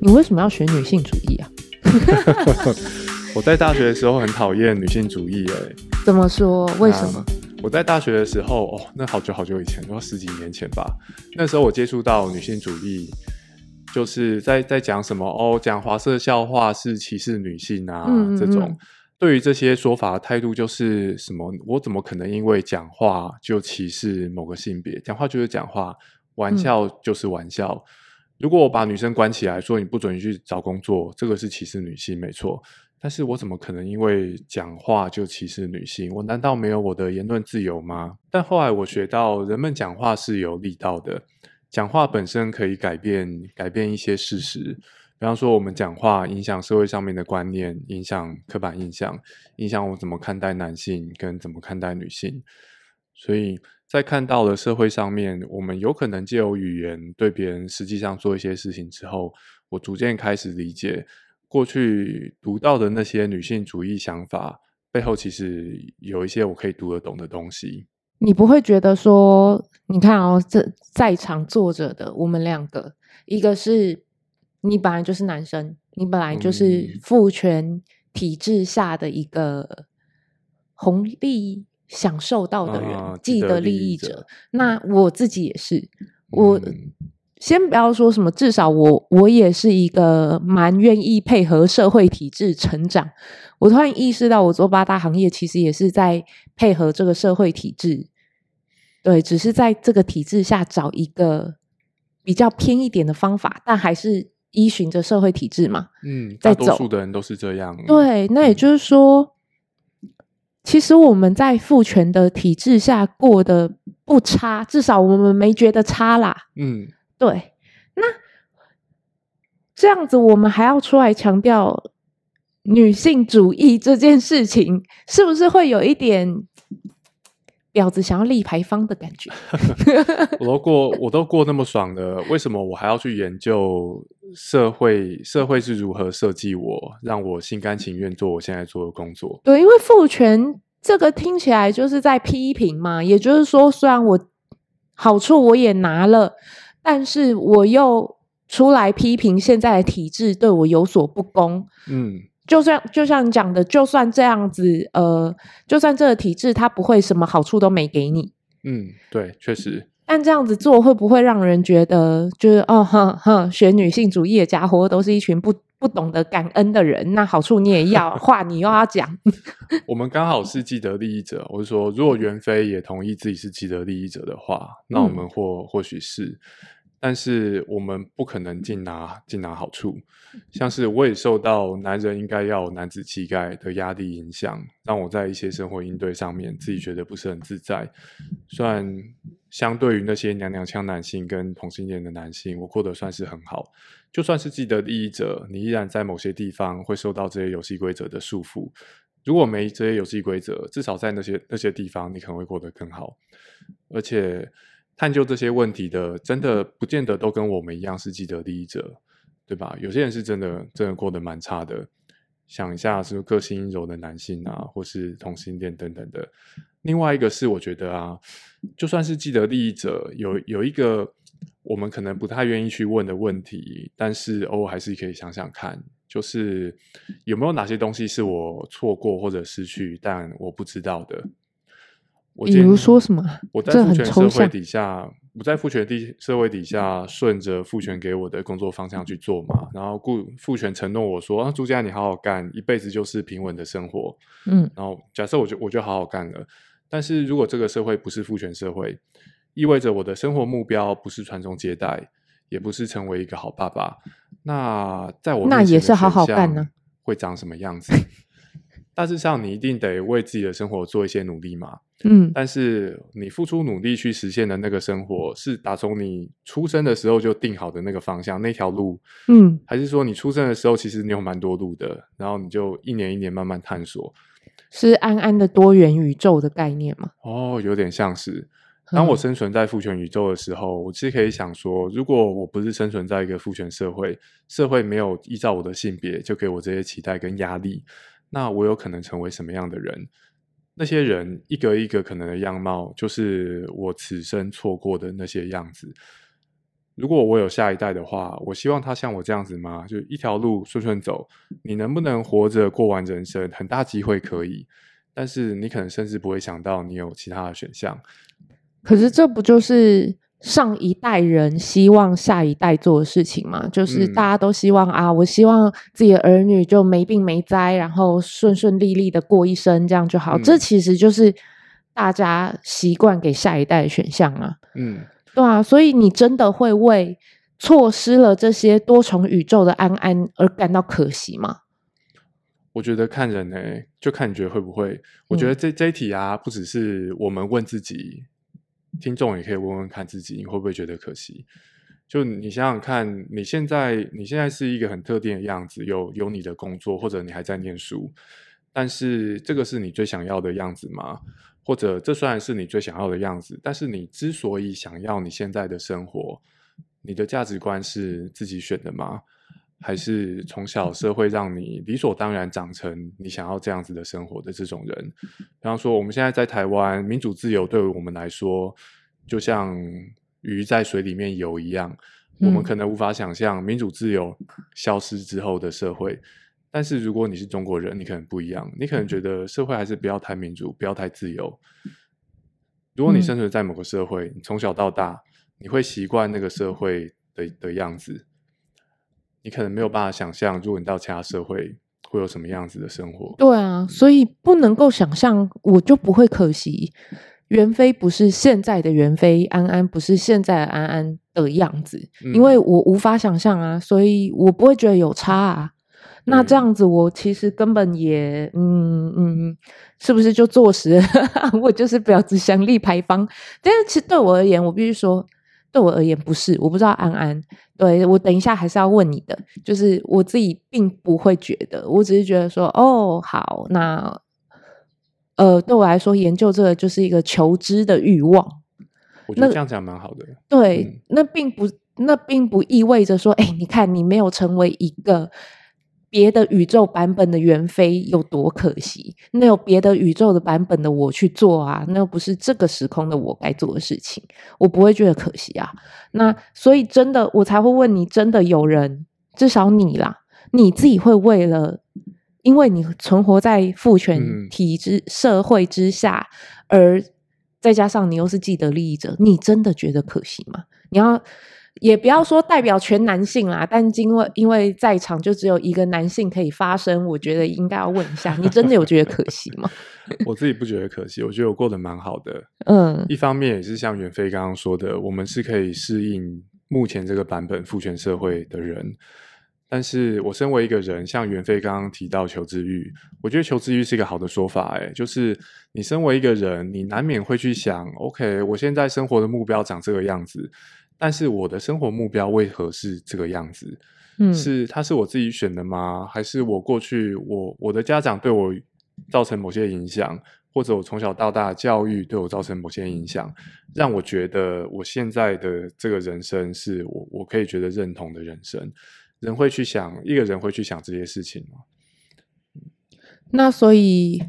你为什么要学女性主义啊？我在大学的时候很讨厌女性主义，哎，怎么说？为什么？我在大学的时候，哦，那好久好久以前，要十几年前吧。那时候我接触到女性主义，就是在在讲什么哦，讲华色笑话是歧视女性啊，嗯嗯嗯，这种。对于这些说法的态度就是什么？我怎么可能因为讲话就歧视某个性别？讲话就是讲话，玩笑就是玩笑。如果我把女生关起来，说你不准去找工作，这个是歧视女性，没错。但是我怎么可能因为讲话就歧视女性？我难道没有我的言论自由吗？但后来我学到，人们讲话是有力道的，讲话本身可以改变改变一些事实。比方说，我们讲话影响社会上面的观念，影响刻板印象，影响我怎么看待男性跟怎么看待女性。所以在看到了社会上面，我们有可能借由语言对别人实际上做一些事情之后，我逐渐开始理解过去读到的那些女性主义想法背后，其实有一些我可以读得懂的东西。你不会觉得说，你看哦，这在场坐着的我们两个，一个是你本来就是男生，你本来就是父权体制下的一个红利。享受到的人，啊、既得利益者。那我自己也是，我、嗯、先不要说什么，至少我我也是一个蛮愿意配合社会体制成长。我突然意识到，我做八大行业其实也是在配合这个社会体制。对，只是在这个体制下找一个比较偏一点的方法，但还是依循着社会体制嘛。嗯，大多数的人都是这样。对，那也就是说。嗯其实我们在父权的体制下过得不差，至少我们没觉得差啦。嗯，对。那这样子，我们还要出来强调女性主义这件事情，是不是会有一点婊子想要立牌坊的感觉？我都过，我都过那么爽了，为什么我还要去研究？社会社会是如何设计我，让我心甘情愿做我现在做的工作？对，因为父权这个听起来就是在批评嘛，也就是说，虽然我好处我也拿了，但是我又出来批评现在的体制对我有所不公。嗯，就算就像你讲的，就算这样子，呃，就算这个体制它不会什么好处都没给你。嗯，对，确实。但这样子做会不会让人觉得，就是哦，哼哼，学女性主义的家伙都是一群不不懂得感恩的人？那好处你也要，话你又要讲。我们刚好是既得利益者，我是说，如果袁飞也同意自己是既得利益者的话，那我们或、嗯、或许是。但是我们不可能尽拿尽拿好处，像是我也受到男人应该要有男子气概的压力影响，让我在一些生活应对上面自己觉得不是很自在。虽然相对于那些娘娘腔男性跟同性恋的男性，我过得算是很好。就算是既得利益者，你依然在某些地方会受到这些游戏规则的束缚。如果没这些游戏规则，至少在那些那些地方，你可能会过得更好，而且。探究这些问题的，真的不见得都跟我们一样是既得利益者，对吧？有些人是真的真的过得蛮差的。想一下，是不是个性柔的男性啊，或是同性恋等等的。另外一个是，我觉得啊，就算是既得利益者，有有一个我们可能不太愿意去问的问题，但是偶尔还是可以想想看，就是有没有哪些东西是我错过或者失去，但我不知道的。比如说什么？我在父权社会底下，我在父权地社会底下，顺着父权给我的工作方向去做嘛。然后顾父权承诺我说：“啊，朱家你好好干，一辈子就是平稳的生活。”嗯。然后假设我就我就好好干了。但是如果这个社会不是父权社会，意味着我的生活目标不是传宗接代，也不是成为一个好爸爸。那在我那也是好好干呢？会长什么样子？大致上，你一定得为自己的生活做一些努力嘛。嗯，但是你付出努力去实现的那个生活，是打从你出生的时候就定好的那个方向，那条路，嗯，还是说你出生的时候其实你有蛮多路的，然后你就一年一年慢慢探索，是安安的多元宇宙的概念吗？哦，有点像是。当我生存在父权宇宙的时候，嗯，我其实可以想说，如果我不是生存在一个父权社会，社会没有依照我的性别就给我这些期待跟压力。那我有可能成为什么样的人？那些人一个一个可能的样貌，就是我此生错过的那些样子。如果我有下一代的话，我希望他像我这样子吗？就一条路顺顺走，你能不能活着过完人生？很大机会可以，但是你可能甚至不会想到你有其他的选项。可是这不就是上一代人希望下一代做的事情嘛？就是大家都希望、嗯、啊，我希望自己的儿女就没病没灾，然后顺顺利利的过一生，这样就好。嗯、这其实就是大家习惯给下一代的选项啊。嗯。对啊，所以你真的会为错失了这些多重宇宙的安安而感到可惜吗？我觉得看人呢、欸，就看你觉得会不会。我觉得这、嗯、这一题啊，不只是我们问自己，听众也可以问问看自己，你会不会觉得可惜？就你想想看，你现在你现在是一个很特定的样子，有有你的工作，或者你还在念书，但是这个是你最想要的样子吗？或者这虽然是你最想要的样子，但是你之所以想要你现在的生活，你的价值观是自己选的吗？还是从小社会让你理所当然长成你想要这样子的生活的这种人？比方说，我们现在在台湾，民主自由对于我们来说，就像鱼在水里面游一样，我们可能无法想象民主自由消失之后的社会。但是如果你是中国人，你可能不一样，你可能觉得社会还是不要太民主，不要太自由。如果你生存在某个社会，你从小到大，你会习惯那个社会的的样子，你可能没有办法想象，如果你到其他社会会有什么样子的生活。对啊，所以不能够想象，我就不会可惜。袁飞不是现在的袁飞，安安不是现在的安安的样子，因为我无法想象啊，所以我不会觉得有差啊。那这样子，我其实根本也，嗯嗯，是不是就坐实了？我就是婊子想立牌坊。但是其实对我而言，我必须说，对我而言不是。我不知道安安，对，我等一下还是要问你的。就是我自己并不会觉得，我只是觉得说，哦，好，那呃，对我来说，研究这个就是一个求知的欲望。我觉得这样讲蛮好的。对，嗯、那并不，那并不意味着说，哎，你看你没有成为一个。别的宇宙版本的袁飞有多可惜？那有别的宇宙的版本的我去做啊，那又不是这个时空的我该做的事情，我不会觉得可惜啊。那所以真的，我才会问你：真的有人，至少你啦，你自己会为了，因为你存活在父权体制社会之下，嗯、而再加上你又是既得利益者，你真的觉得可惜吗？你要。也不要说代表全男性啦，但因为因为在场就只有一个男性可以发声，我觉得应该要问一下，你真的有觉得可惜吗？我自己不觉得可惜，我觉得我过得蛮好的。嗯，一方面也是像袁飞刚刚说的，我们是可以适应目前这个版本父权社会的人。但是我身为一个人，像袁飞刚刚提到求知欲，我觉得求知欲是一个好的说法。诶，就是你身为一个人，你难免会去想，OK，我现在生活的目标长这个样子。但是我的生活目标为何是这个样子？嗯，是它是我自己选的吗？还是我过去我我的家长对我造成某些影响，或者我从小到大教育对我造成某些影响，让我觉得我现在的这个人生是我我可以觉得认同的人生？人会去想，一个人会去想这些事情吗？那所以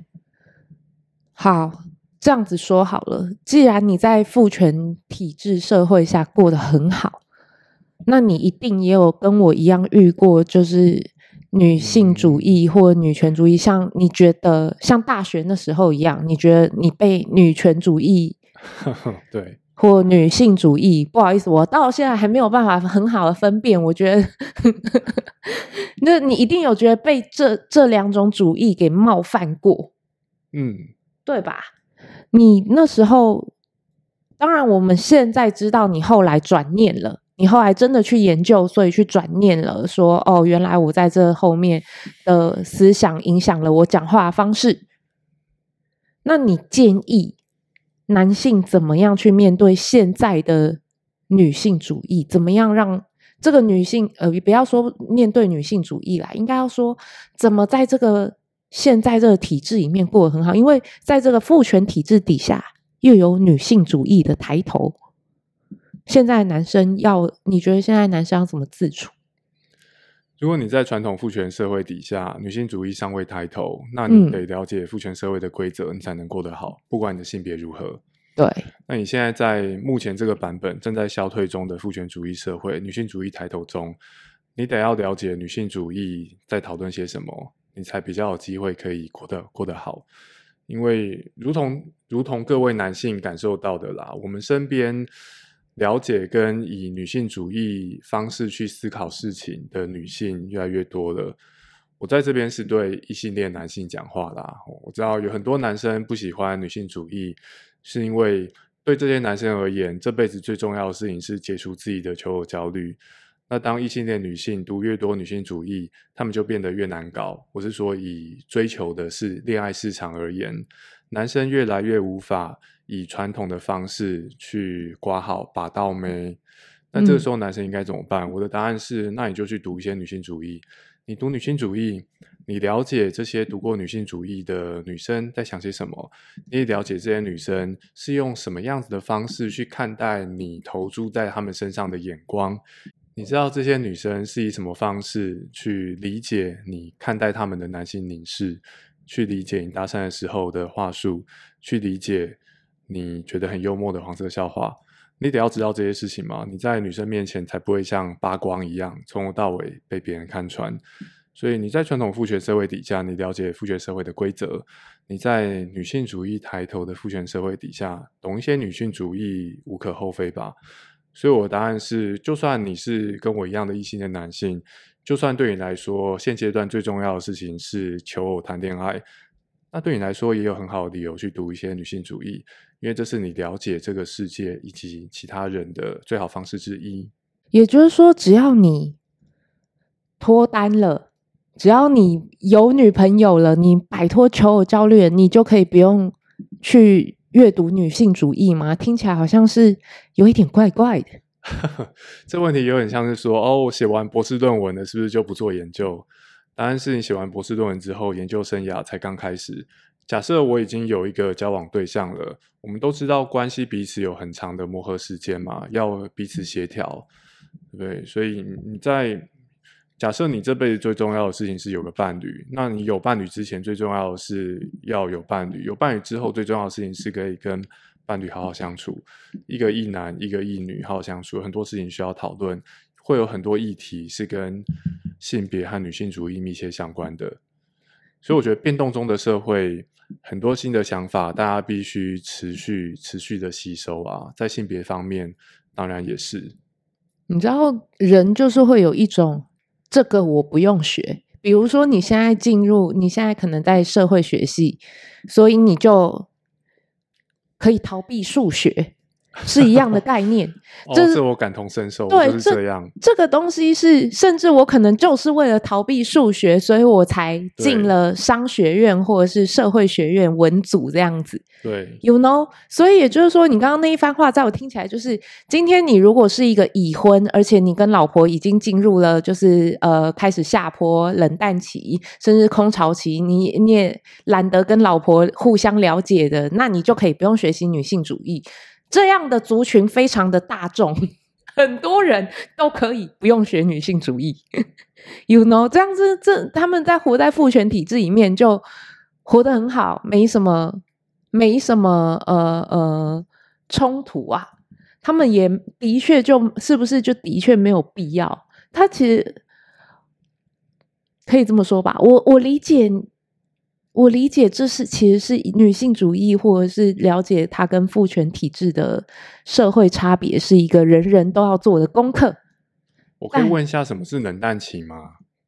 好。这样子说好了，既然你在父权体制社会下过得很好，那你一定也有跟我一样遇过，就是女性主义或女权主义，像你觉得像大学那时候一样，你觉得你被女权主义 对或女性主义，不好意思，我到现在还没有办法很好的分辨。我觉得，那你一定有觉得被这这两种主义给冒犯过，嗯，对吧？你那时候，当然我们现在知道你后来转念了，你后来真的去研究，所以去转念了，说哦，原来我在这后面的思想影响了我讲话方式。那你建议男性怎么样去面对现在的女性主义？怎么样让这个女性呃，不要说面对女性主义啦，应该要说怎么在这个。现在这个体制里面过得很好，因为在这个父权体制底下，又有女性主义的抬头。现在男生要，你觉得现在男生要怎么自处？如果你在传统父权社会底下，女性主义尚未抬头，那你得了解父权社会的规则，你才能过得好。不管你的性别如何，对，那你现在在目前这个版本正在消退中的父权主义社会，女性主义抬头中，你得要了解女性主义在讨论些什么，你才比较有机会可以过得过得好。因为如同如同各位男性感受到的啦，我们身边。了解跟以女性主义方式去思考事情的女性越来越多了。我在这边是对异性恋男性讲话啦。我知道有很多男生不喜欢女性主义，是因为对这些男生而言，这辈子最重要的事情是解除自己的求偶焦虑。那当异性恋女性读越多女性主义，她们就变得越难搞。我是说，以追求的是恋爱市场而言，男生越来越无法。以传统的方式去挂号把到妹，那这个时候男生应该怎么办？嗯。我的答案是，那你就去读一些女性主义。你读女性主义，你了解这些读过女性主义的女生在想些什么，你也了解这些女生是用什么样子的方式去看待你投注在她们身上的眼光。你知道这些女生是以什么方式去理解你看待她们的男性凝视，去理解你搭讪的时候的话术，去理解。你觉得很幽默的黄色笑话，你得要知道这些事情吗？你在女生面前才不会像扒光一样，从头到尾被别人看穿。所以你在传统父权社会底下，你了解父权社会的规则；你在女性主义抬头的父权社会底下，懂一些女性主义无可厚非吧。所以我的答案是，就算你是跟我一样的异性的男性，就算对你来说现阶段最重要的事情是求偶谈恋爱。那对你来说也有很好的理由去读一些女性主义，因为这是你了解这个世界以及其他人的最好方式之一。也就是说，只要你脱单了，只要你有女朋友了，你摆脱求偶焦虑，你就可以不用去阅读女性主义吗？听起来好像是有一点怪怪的。这问题有点像是说，哦，我写完博士论文了，是不是就不做研究？答案是你写完博士论文之后，研究生涯才刚开始。假设我已经有一个交往对象了，我们都知道关系彼此有很长的磨合时间嘛，要彼此协调，对不对？所以你在假设你这辈子最重要的事情是有个伴侣，那你有伴侣之前最重要的是要有伴侣，有伴侣之后最重要的事情是可以跟伴侣好好相处，一个异男一个异女好好相处，很多事情需要讨论。会有很多议题是跟性别和女性主义密切相关的，所以我觉得变动中的社会，很多新的想法，大家必须持续持续的吸收啊。在性别方面，当然也是。你知道，人就是会有一种这个我不用学，比如说你现在进入，你现在可能在社会学系，所以你就可以逃避数学。是一样的概念，这是我感同身受。对，就是这样这。这个东西是，甚至我可能就是为了逃避数学，所以我才进了商学院或者是社会学院文组这样子。对，You know，所以也就是说，你刚刚那一番话，在我听起来就是，今天你如果是一个已婚，而且你跟老婆已经进入了就是呃开始下坡冷淡期，甚至空巢期，你你也懒得跟老婆互相了解的，那你就可以不用学习女性主义。这样的族群非常的大众，很多人都可以不用学女性主义，you know，这样子，这他们在活在父权体制里面就活得很好，没什么，没什么，呃呃，冲突啊。他们也的确就是不是就的确没有必要。他其实可以这么说吧，我我理解。我理解，这是其实是女性主义，或者是了解它跟父权体制的社会差别，是一个人人都要做的功课。我可以问一下，什么是冷淡期吗？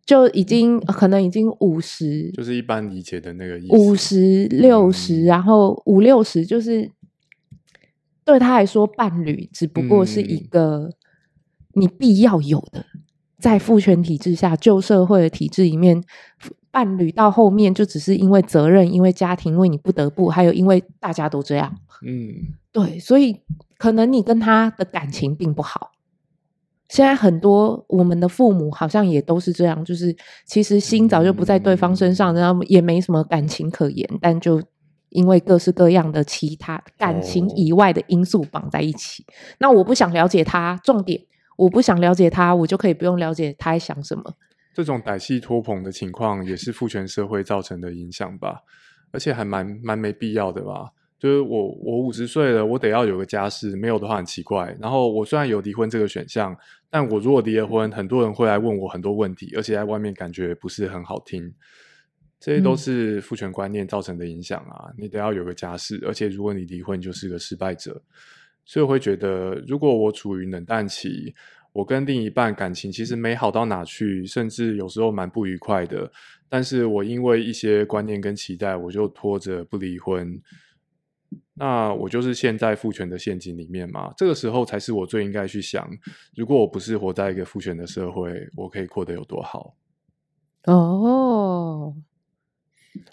就已经可能已经五十，就是一般理解的那个意思。五十六十，然后五六十，就是对他来说，伴侣只不过是一个你必要有的，在父权体制下旧社会的体制里面。伴侣到后面就只是因为责任，因为家庭，因为你不得不，还有因为大家都这样。嗯，对，所以可能你跟他的感情并不好。现在很多我们的父母好像也都是这样，就是其实心早就不在对方身上，然后也没什么感情可言，但就因为各式各样的其他感情以外的因素绑在一起。哦。那我不想了解他，重点我不想了解他，我就可以不用了解他在想什么。这种歹戏拖棚的情况也是父权社会造成的影响吧，而且还蛮蛮没必要的吧。就是我我五十岁了，我得要有个家室，没有的话很奇怪。然后我虽然有离婚这个选项，但我如果离了婚，很多人会来问我很多问题，而且在外面感觉不是很好听。这些都是父权观念造成的影响啊！嗯、你得要有个家室，而且如果你离婚，就是个失败者。所以我会觉得，如果我处于冷淡期，我跟另一半感情其实没好到哪去，甚至有时候蛮不愉快的。但是我因为一些观念跟期待，我就拖着不离婚。那我就是陷在父权的陷阱里面嘛？这个时候才是我最应该去想，如果我不是活在一个父权的社会，我可以过得有多好？哦。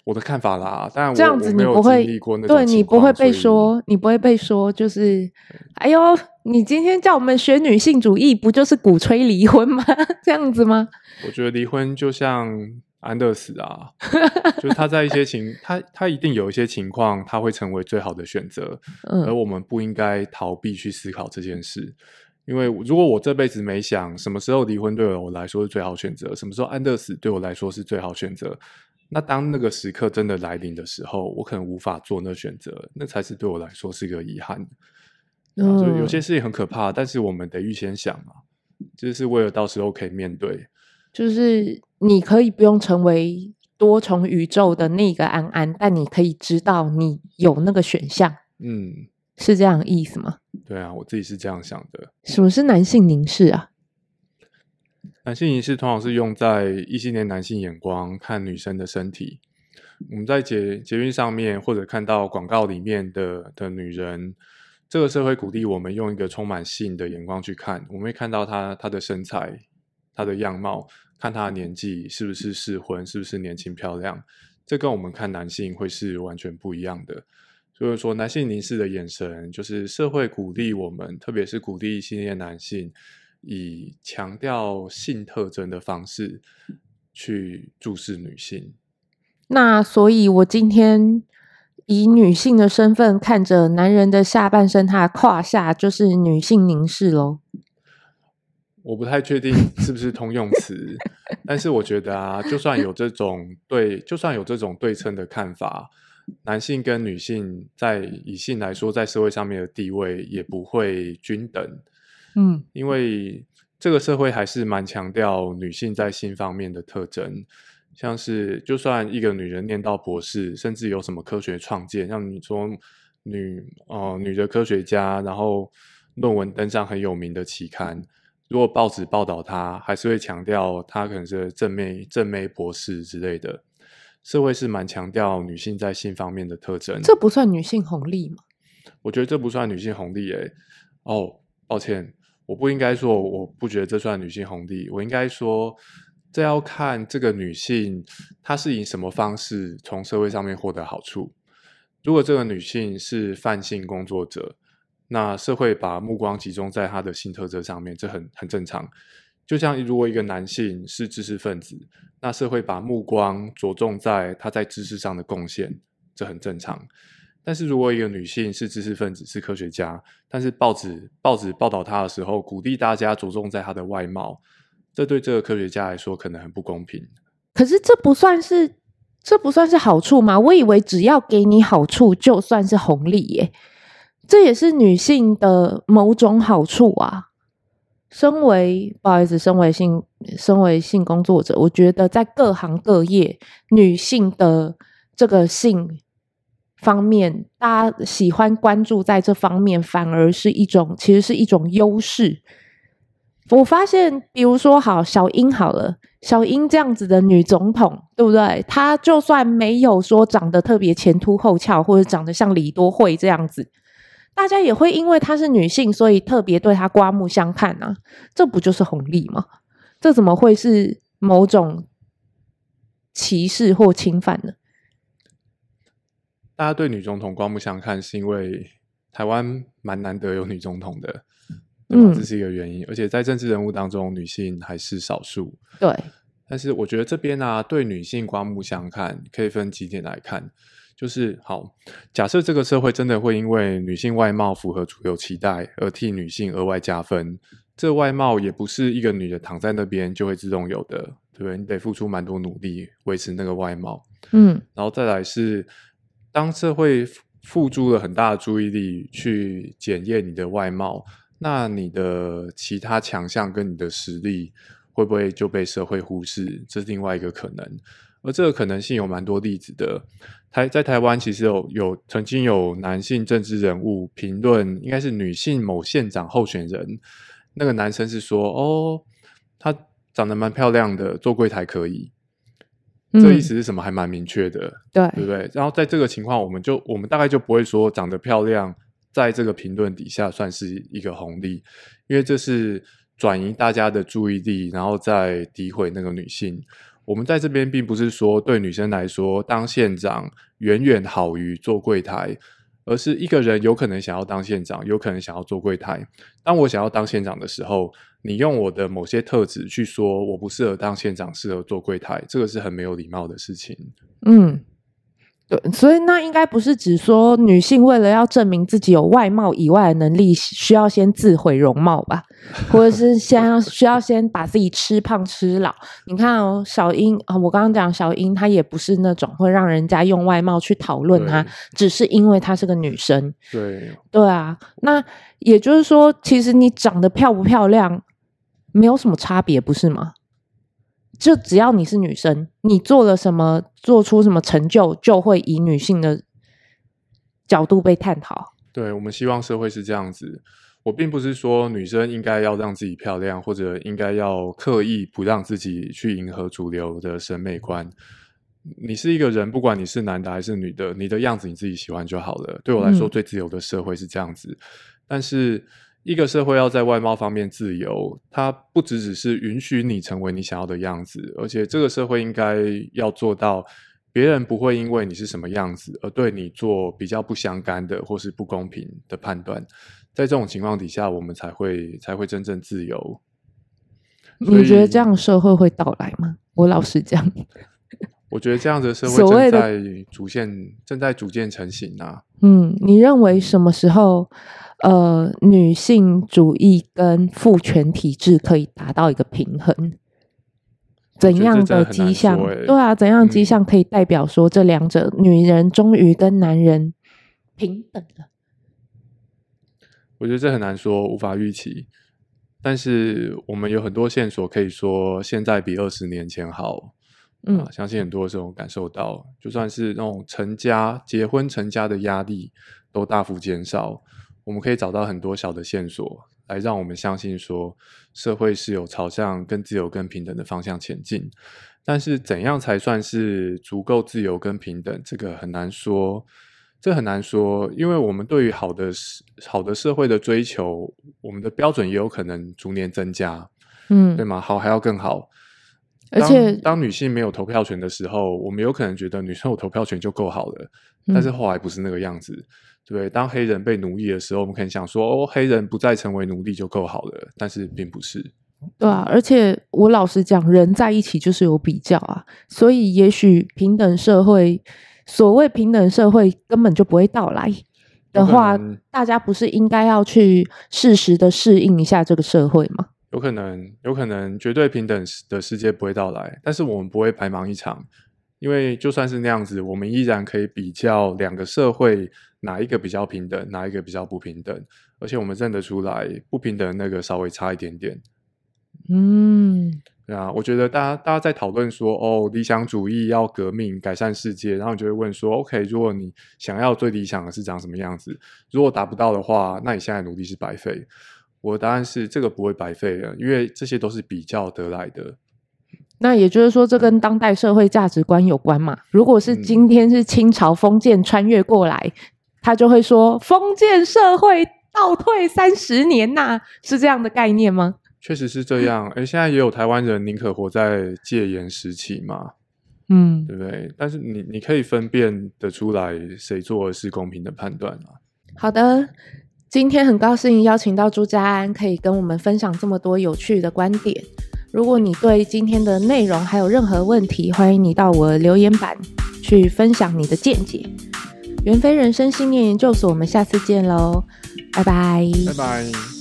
我的看法啦，但这样子你不会对你不会被说，你不会被说，就是，哎呦，你今天叫我们学女性主义，不就是鼓吹离婚吗？这样子吗？我觉得离婚就像安乐死啊，就是他在一些情，他他一定有一些情况，他会成为最好的选择，嗯，而我们不应该逃避去思考这件事，因为如果我这辈子没想什么时候离婚对我来说是最好选择，什么时候安乐死对我来说是最好选择。那当那个时刻真的来临的时候，我可能无法做那选择，那才是对我来说是一个遗憾。嗯，就有些事情很可怕，但是我们得预先想啊，就是为了到时候可以面对。就是你可以不用成为多重宇宙的那个安安，但你可以知道你有那个选项。嗯，是这样意思吗？对啊，我自己是这样想的。什么是男性凝视啊？男性凝视通常是用在异性恋男性眼光看女生的身体。我们在捷捷运上面，或者看到广告里面的的女人，这个社会鼓励我们用一个充满性的眼光去看。我们会看到她她的身材、她的样貌，看她的年纪是不是适婚，是不是年轻漂亮。这跟我们看男性会是完全不一样的。所以说，男性凝视的眼神，就是社会鼓励我们，特别是鼓励异性恋男性。以强调性特征的方式去注视女性，那所以，我今天以女性的身份看着男人的下半身，他的胯下就是女性凝视喽。我不太确定是不是通用词，但是我觉得啊，就算有这种对，就算有这种对称的看法，男性跟女性在以性来说，在社会上面的地位也不会均等。嗯，因为这个社会还是蛮强调女性在性方面的特征，像是就算一个女人念到博士，甚至有什么科学创建，像你说女哦、呃、女的科学家，然后论文登上很有名的期刊，如果报纸报道她，还是会强调她可能是正妹正妹博士之类的。社会是蛮强调女性在性方面的特征，这不算女性红利吗？我觉得这不算女性红利诶、欸。哦，抱歉。我不应该说，我不觉得这算女性红利。我应该说，这要看这个女性她是以什么方式从社会上面获得好处。如果这个女性是泛性工作者，那社会把目光集中在她的性特征上面，这很很正常。就像如果一个男性是知识分子，那社会把目光着重在他在知识上的贡献，这很正常。但是如果一个女性是知识分子，是科学家，但是报纸报纸报道她的时候，鼓励大家着重在她的外貌，这对这个科学家来说可能很不公平。可是这不算是这不算是好处吗？我以为只要给你好处，就算是红利耶。这也是女性的某种好处啊。身为不好意思，身为性身为性工作者，我觉得在各行各业，女性的这个性。方面，大家喜欢关注在这方面，反而是一种，其实是一种优势。我发现，比如说，好，小英好了，小英这样子的女总统，对不对？她就算没有说长得特别前凸后翘，或者长得像李多慧这样子，大家也会因为她是女性，所以特别对她刮目相看啊。这不就是红利吗？这怎么会是某种歧视或侵犯呢？大家对女总统刮目相看，是因为台湾蛮难得有女总统的，对吧？这是一个原因。而且在政治人物当中，女性还是少数。对。但是我觉得这边呢、啊，对女性刮目相看，可以分几点来看。就是好，假设这个社会真的会因为女性外貌符合主流期待而替女性额外加分，这外貌也不是一个女的躺在那边就会自动有的，对不对？你得付出蛮多努力维持那个外貌。嗯。然后再来是。当社会付诸了很大的注意力去检验你的外貌，那你的其他强项跟你的实力会不会就被社会忽视？这是另外一个可能。而这个可能性有蛮多例子的。台在台湾其实有有曾经有男性政治人物评论，应该是女性某县长候选人，那个男生是说：“哦，她长得蛮漂亮的，做柜台可以。”这个意思是什么？还蛮明确的，对、嗯、对不对？然后在这个情况，我们就我们大概就不会说长得漂亮，在这个评论底下算是一个红利，因为这是转移大家的注意力，然后再诋毁那个女性。我们在这边并不是说对女生来说当县长远远好于做柜台，而是一个人有可能想要当县长，有可能想要做柜台。当我想要当县长的时候，你用我的某些特质去说我不适合当县长，适合做柜台，这个是很没有礼貌的事情。嗯。对，所以那应该不是指说女性为了要证明自己有外貌以外的能力，需要先自毁容貌吧，或者是先要 需要先把自己吃胖吃老。你看哦，小英啊，我刚刚讲小英，她也不是那种会让人家用外貌去讨论她，只是因为她是个女生。对，对啊，那也就是说，其实你长得漂不漂亮没有什么差别，不是吗？就只要你是女生，你做了什么，做出什么成就，就会以女性的角度被探讨。对，我们希望社会是这样子。我并不是说女生应该要让自己漂亮，或者应该要刻意不让自己去迎合主流的审美观。你是一个人，不管你是男的还是女的，你的样子你自己喜欢就好了。对我来说，最自由的社会是这样子。嗯。但是。一个社会要在外貌方面自由，它不只只是允许你成为你想要的样子，而且这个社会应该要做到，别人不会因为你是什么样子而对你做比较不相干的或是不公平的判断。在这种情况底下，我们才会才会真正自由。你觉得这样社会会到来吗？我老实讲，我觉得这样的社会正在逐渐正在逐渐成型啊。嗯，你认为什么时候？呃，女性主义跟父权体制可以达到一个平衡，怎样的迹象？对啊，怎样的迹象可以代表说这两者，嗯，女人终于跟男人平等了？我觉得这很难说，无法预期。但是我们有很多线索可以说，现在比二十年前好。嗯，啊，相信很多这种感受到，就算是那种成家、结婚、成家的压力都大幅减少。我们可以找到很多小的线索，来让我们相信说，社会是有朝向更自由、更平等的方向前进。但是，怎样才算是足够自由跟平等？这个很难说，这很难说，因为我们对于好的、好的社会的追求，我们的标准也有可能逐年增加，嗯，对吗？好还要更好。而且，当女性没有投票权的时候，我们有可能觉得女生有投票权就够好了，但是后来不是那个样子。对，当黑人被奴役的时候，我们可能想说，哦，黑人不再成为奴隶就够好了，但是并不是。对啊，而且我老实讲，人在一起就是有比较啊，所以也许平等社会，所谓平等社会根本就不会到来的话，大家不是应该要去适时的适应一下这个社会吗？有可能，有可能绝对平等的世界不会到来，但是我们不会白忙一场。因为就算是那样子，我们依然可以比较两个社会哪一个比较平等，哪一个比较不平等，而且我们认得出来不平等那个稍微差一点点。嗯，对啊，我觉得大家大家在讨论说哦，理想主义要革命改善世界，然后你就会问说，OK，如果你想要最理想的是长什么样子，如果达不到的话，那你现在努力是白费。我的答案是这个不会白费的，因为这些都是比较得来的。那也就是说，这跟当代社会价值观有关嘛？如果是今天是清朝封建穿越过来，嗯、他就会说封建社会倒退三十年呐、啊，是这样的概念吗？确实是这样。哎，现在也有台湾人宁可活在戒严时期嘛？嗯，对不对？但是你你可以分辨得出来，谁做的是公平的判断啊？好的，今天很高兴邀请到朱家安，可以跟我们分享这么多有趣的观点。如果你对今天的内容还有任何问题，欢迎你到我留言板去分享你的见解。元非人生信念研究所，我们下次见喽，拜拜，拜拜。